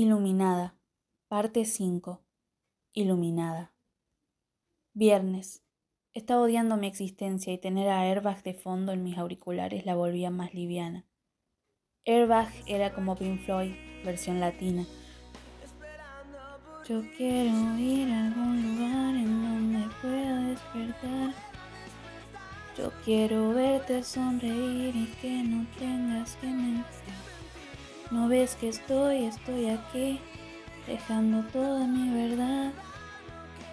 Iluminada. Parte 5. Iluminada. Viernes. Estaba odiando mi existencia y tener a Airbag de fondo en mis auriculares la volvía más liviana. Airbag era como Pink Floyd, versión latina. Yo quiero ir a algún lugar en donde pueda despertar. Yo quiero verte sonreír y que no tengas que mentir. No ves que estoy, estoy aquí, dejando toda mi verdad.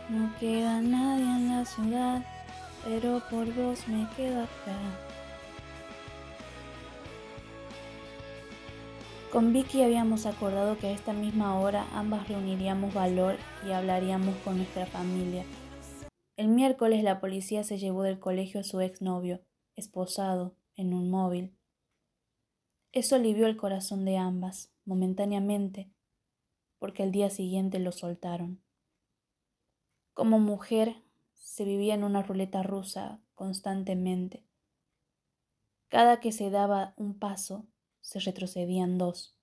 No queda nadie en la ciudad, pero por vos me quedo acá. Con Vicky habíamos acordado que a esta misma hora ambas reuniríamos valor y hablaríamos con nuestra familia. El miércoles la policía se llevó del colegio a su exnovio, esposado, en un móvil. Eso alivió el corazón de ambas, momentáneamente, porque al día siguiente lo soltaron. Como mujer, se vivía en una ruleta rusa constantemente. Cada que se daba un paso, se retrocedían dos.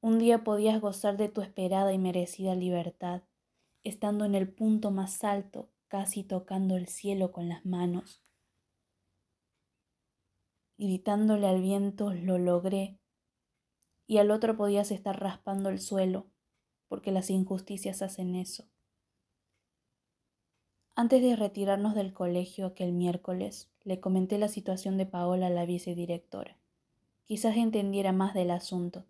Un día podías gozar de tu esperada y merecida libertad, estando en el punto más alto, casi tocando el cielo con las manos gritándole al viento, lo logré, y al otro podías estar raspando el suelo, porque las injusticias hacen eso. Antes de retirarnos del colegio aquel miércoles, le comenté la situación de Paola a la vicedirectora. Quizás entendiera más del asunto.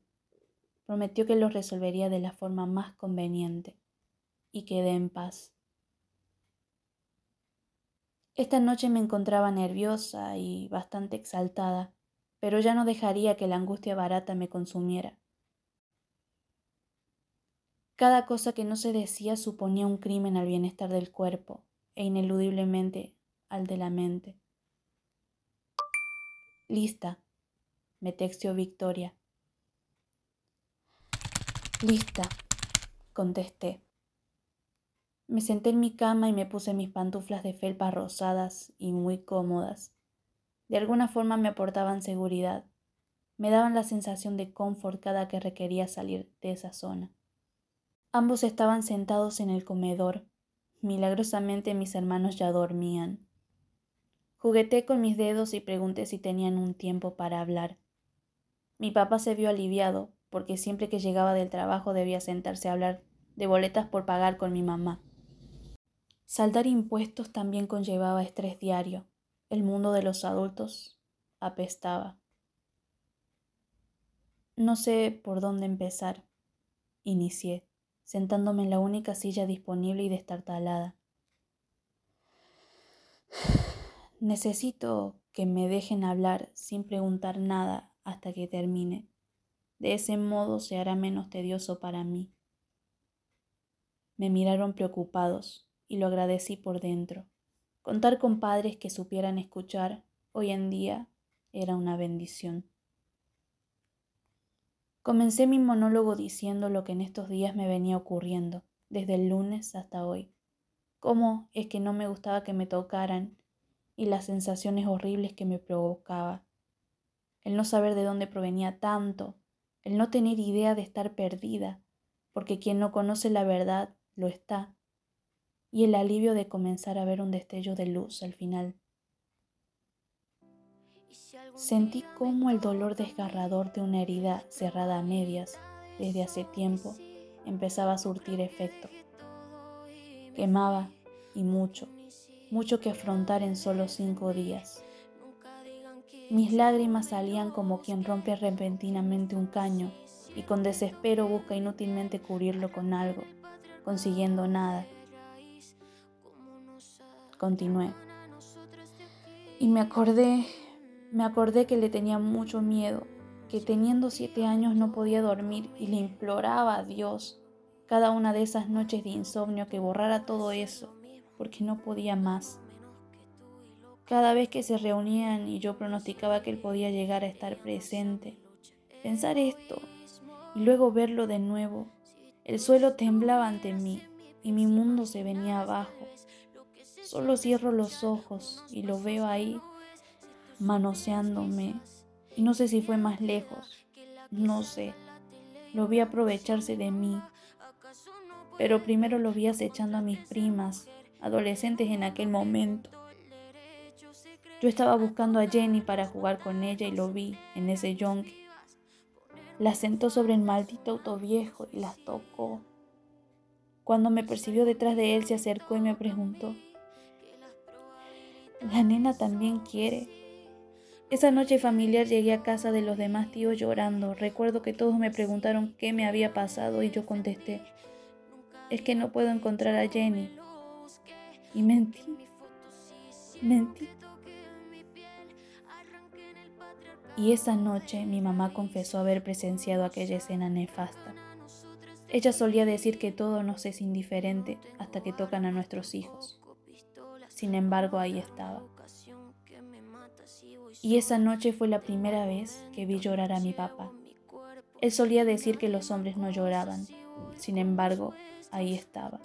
Prometió que lo resolvería de la forma más conveniente, y quedé en paz. Esta noche me encontraba nerviosa y bastante exaltada, pero ya no dejaría que la angustia barata me consumiera. Cada cosa que no se decía suponía un crimen al bienestar del cuerpo e ineludiblemente al de la mente. Lista, me texteó Victoria. Lista, contesté. Me senté en mi cama y me puse mis pantuflas de felpa rosadas y muy cómodas. De alguna forma me aportaban seguridad. Me daban la sensación de confort cada que requería salir de esa zona. Ambos estaban sentados en el comedor. Milagrosamente mis hermanos ya dormían. Jugueté con mis dedos y pregunté si tenían un tiempo para hablar. Mi papá se vio aliviado, porque siempre que llegaba del trabajo debía sentarse a hablar de boletas por pagar con mi mamá. Saldar impuestos también conllevaba estrés diario. El mundo de los adultos apestaba. No sé por dónde empezar. Inicié, sentándome en la única silla disponible y destartalada. Necesito que me dejen hablar sin preguntar nada hasta que termine. De ese modo se hará menos tedioso para mí. Me miraron preocupados y lo agradecí por dentro. Contar con padres que supieran escuchar hoy en día era una bendición. Comencé mi monólogo diciendo lo que en estos días me venía ocurriendo, desde el lunes hasta hoy. Cómo es que no me gustaba que me tocaran y las sensaciones horribles que me provocaba. El no saber de dónde provenía tanto, el no tener idea de estar perdida, porque quien no conoce la verdad lo está, y el alivio de comenzar a ver un destello de luz al final. Sentí cómo el dolor desgarrador de una herida cerrada a medias desde hace tiempo empezaba a surtir efecto. Quemaba y mucho, mucho que afrontar en solo cinco días. Mis lágrimas salían como quien rompe repentinamente un caño y con desespero busca inútilmente cubrirlo con algo, consiguiendo nada continué. Y me acordé, me acordé que le tenía mucho miedo, que teniendo siete años no podía dormir y le imploraba a Dios cada una de esas noches de insomnio que borrara todo eso, porque no podía más. Cada vez que se reunían y yo pronosticaba que él podía llegar a estar presente, pensar esto y luego verlo de nuevo, el suelo temblaba ante mí y mi mundo se venía abajo. Solo cierro los ojos y lo veo ahí manoseándome. Y no sé si fue más lejos, no sé. lo vi aprovecharse de mí, pero primero lo vi acechando a mis primas, adolescentes en aquel momento. Yo estaba buscando a Jenny para jugar con ella y lo vi en ese yonque. La sentó sobre el maldito auto viejo y las tocó. Cuando me percibió detrás de él, se acercó y me preguntó, ¿la nena también quiere? Esa noche familiar llegué a casa de los demás tíos llorando. Recuerdo que todos me preguntaron qué me había pasado y yo contesté, es que no puedo encontrar a Jenny. Y mentí, mentí. Y esa noche mi mamá confesó haber presenciado aquella escena nefasta. Ella solía decir que todo nos es indiferente hasta que tocan a nuestros hijos. Sin embargo, ahí estaba. Y esa noche fue la primera vez que vi llorar a mi papá. Él solía decir que los hombres no lloraban. Sin embargo, ahí estaba.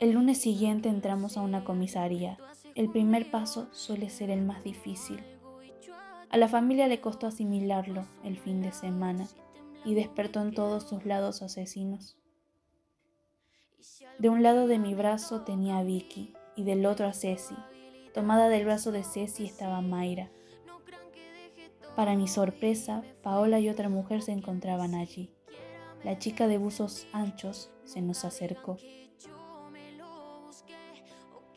El lunes siguiente entramos a una comisaría. El primer paso suele ser el más difícil. A la familia le costó asimilarlo el fin de semana y despertó en todos sus lados asesinos. De un lado de mi brazo tenía a Vicky y del otro a Ceci. Tomada del brazo de Ceci estaba Mayra. Para mi sorpresa, Paola y otra mujer se encontraban allí. La chica de buzos anchos se nos acercó.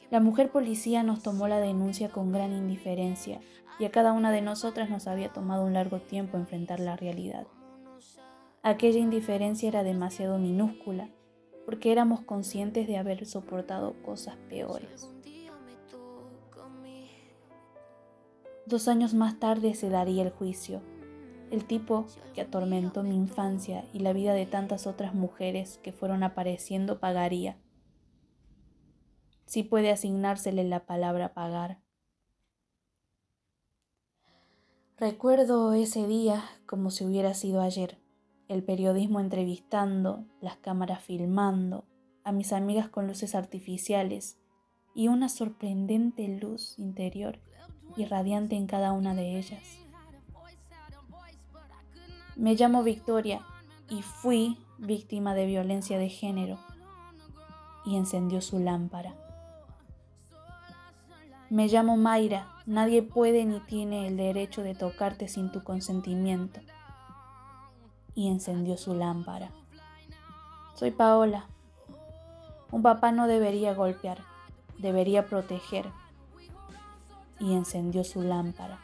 La mujer policía nos tomó la denuncia con gran indiferencia y a cada una de nosotras nos había tomado un largo tiempo enfrentar la realidad. Aquella indiferencia era demasiado minúscula, porque éramos conscientes de haber soportado cosas peores. Dos años más tarde se daría el juicio. El tipo que atormentó mi infancia y la vida de tantas otras mujeres que fueron apareciendo pagaría. Si puede asignársele la palabra pagar. Recuerdo ese día como si hubiera sido ayer el periodismo entrevistando, las cámaras filmando, a mis amigas con luces artificiales y una sorprendente luz interior irradiante en cada una de ellas. Me llamo Victoria y fui víctima de violencia de género y encendió su lámpara. Me llamo Mayra, nadie puede ni tiene el derecho de tocarte sin tu consentimiento y encendió su lámpara. Soy Paola. Un papá no debería golpear, debería proteger. Y encendió su lámpara.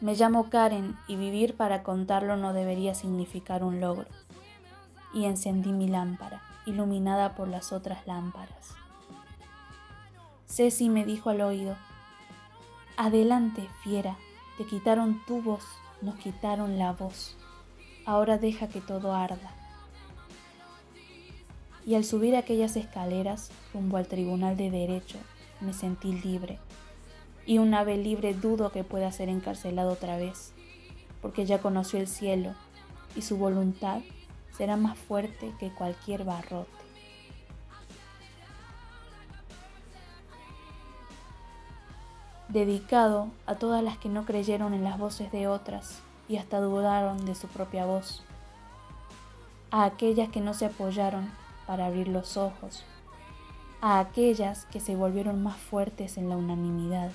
Me llamo Karen y vivir para contarlo no debería significar un logro. Y encendí mi lámpara, iluminada por las otras lámparas. Ceci me dijo al oído, Adelante, fiera, te quitaron tu voz nos quitaron la voz. Ahora deja que todo arda. Y al subir aquellas escaleras rumbo al Tribunal de Derecho, me sentí libre. Y una vez libre dudo que pueda ser encarcelado otra vez, porque ya conoció el cielo y su voluntad será más fuerte que cualquier barrote. Dedicado a todas las que no creyeron en las voces de otras y hasta dudaron de su propia voz, a aquellas que no se apoyaron para abrir los ojos, a aquellas que se volvieron más fuertes en la unanimidad,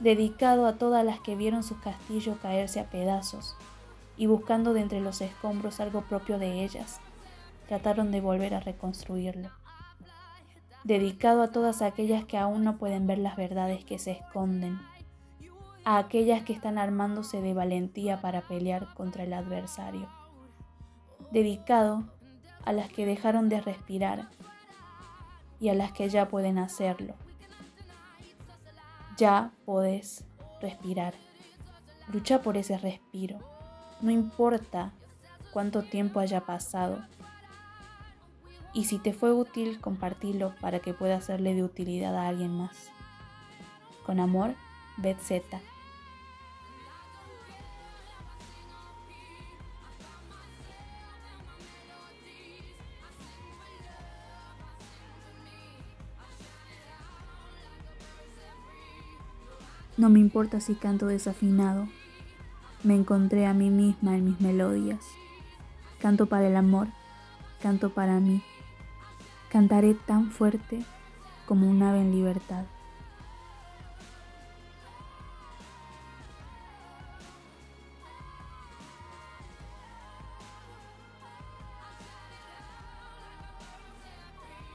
dedicado a todas las que vieron su castillo caerse a pedazos y buscando de entre los escombros algo propio de ellas, trataron de volver a reconstruirlo dedicado a todas aquellas que aún no pueden ver las verdades que se esconden, a aquellas que están armándose de valentía para pelear contra el adversario, dedicado a las que dejaron de respirar y a las que ya pueden hacerlo. Ya podés respirar. Lucha por ese respiro. No importa cuánto tiempo haya pasado y si te fue útil, compartilo para que pueda serle de utilidad a alguien más. Con amor, Z. No me importa si canto desafinado. Me encontré a mí misma en mis melodías. Canto para el amor, canto para mí. Cantaré tan fuerte como un ave en libertad.